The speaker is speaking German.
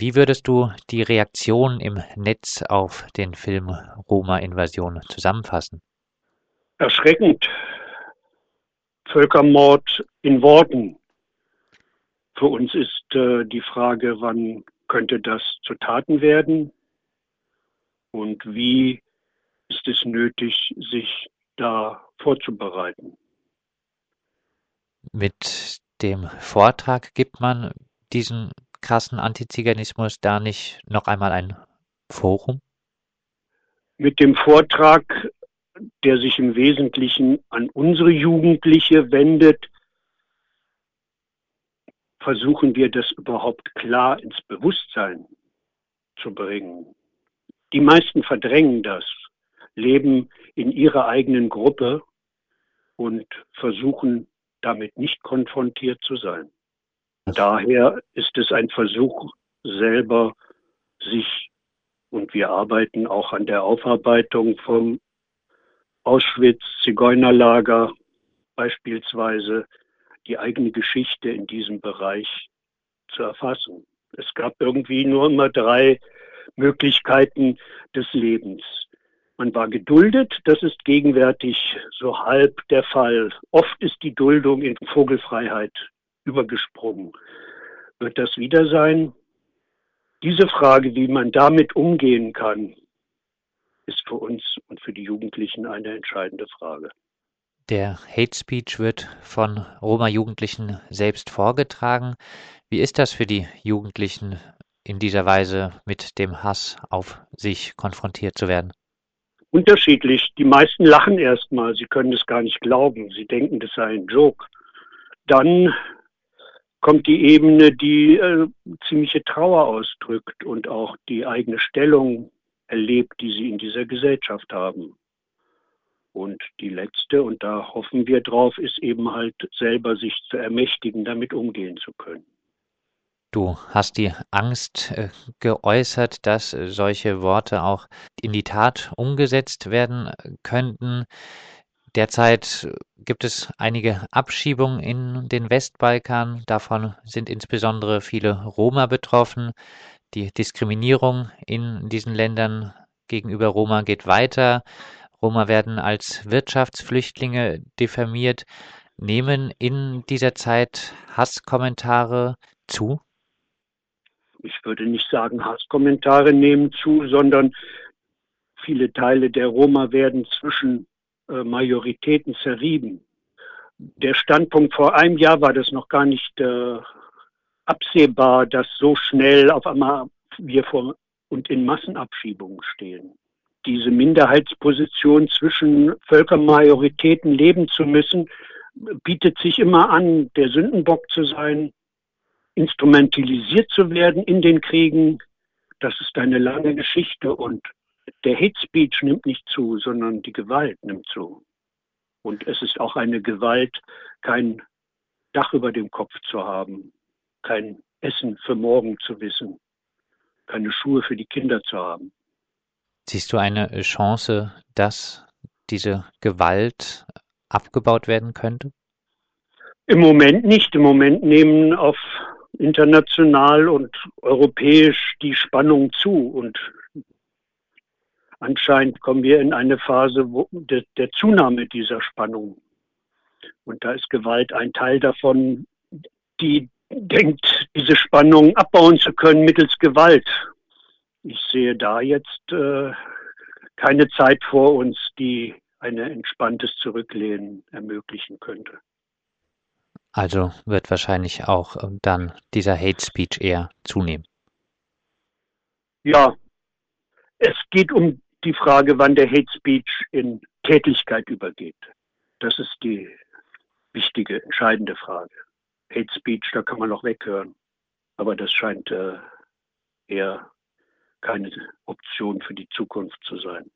Wie würdest du die Reaktion im Netz auf den Film Roma-Invasion zusammenfassen? Erschreckend. Völkermord in Worten. Für uns ist äh, die Frage, wann könnte das zu Taten werden und wie ist es nötig, sich da vorzubereiten. Mit dem Vortrag gibt man diesen krassen Antiziganismus da nicht noch einmal ein Forum? Mit dem Vortrag, der sich im Wesentlichen an unsere Jugendliche wendet, versuchen wir das überhaupt klar ins Bewusstsein zu bringen. Die meisten verdrängen das, leben in ihrer eigenen Gruppe und versuchen damit nicht konfrontiert zu sein. Daher ist es ein Versuch, selber sich, und wir arbeiten auch an der Aufarbeitung vom Auschwitz-Zigeunerlager beispielsweise, die eigene Geschichte in diesem Bereich zu erfassen. Es gab irgendwie nur immer drei Möglichkeiten des Lebens. Man war geduldet, das ist gegenwärtig so halb der Fall. Oft ist die Duldung in Vogelfreiheit übergesprungen. Wird das wieder sein? Diese Frage, wie man damit umgehen kann, ist für uns und für die Jugendlichen eine entscheidende Frage. Der Hate Speech wird von Roma-Jugendlichen selbst vorgetragen. Wie ist das für die Jugendlichen, in dieser Weise mit dem Hass auf sich konfrontiert zu werden? unterschiedlich. Die meisten lachen erstmal, sie können es gar nicht glauben, sie denken, das sei ein Joke. Dann kommt die Ebene, die äh, ziemliche Trauer ausdrückt und auch die eigene Stellung erlebt, die sie in dieser Gesellschaft haben. Und die letzte, und da hoffen wir drauf, ist eben halt selber sich zu ermächtigen, damit umgehen zu können. Du hast die Angst äh, geäußert, dass äh, solche Worte auch in die Tat umgesetzt werden äh, könnten. Derzeit gibt es einige Abschiebungen in den Westbalkan. Davon sind insbesondere viele Roma betroffen. Die Diskriminierung in diesen Ländern gegenüber Roma geht weiter. Roma werden als Wirtschaftsflüchtlinge diffamiert. Nehmen in dieser Zeit Hasskommentare zu? ich würde nicht sagen, Hasskommentare nehmen zu, sondern viele Teile der Roma werden zwischen äh, Majoritäten zerrieben. Der Standpunkt vor einem Jahr war das noch gar nicht äh, absehbar, dass so schnell auf einmal wir vor und in Massenabschiebungen stehen. Diese Minderheitsposition zwischen Völkermajoritäten leben zu müssen, bietet sich immer an, der Sündenbock zu sein, instrumentalisiert zu werden in den Kriegen, das ist eine lange Geschichte und der Hate Speech nimmt nicht zu, sondern die Gewalt nimmt zu. Und es ist auch eine Gewalt, kein Dach über dem Kopf zu haben, kein Essen für morgen zu wissen, keine Schuhe für die Kinder zu haben. Siehst du eine Chance, dass diese Gewalt abgebaut werden könnte? Im Moment nicht. Im Moment nehmen auf international und europäisch die Spannung zu und anscheinend kommen wir in eine Phase der, der Zunahme dieser Spannung. Und da ist Gewalt ein Teil davon, die denkt, diese Spannung abbauen zu können mittels Gewalt. Ich sehe da jetzt äh, keine Zeit vor uns, die ein entspanntes Zurücklehnen ermöglichen könnte. Also wird wahrscheinlich auch ähm, dann dieser Hate Speech eher zunehmen. Ja, es geht um die Frage, wann der Hate Speech in Tätigkeit übergeht. Das ist die wichtige, entscheidende Frage. Hate Speech, da kann man noch weghören. Aber das scheint äh, eher keine Option für die Zukunft zu sein.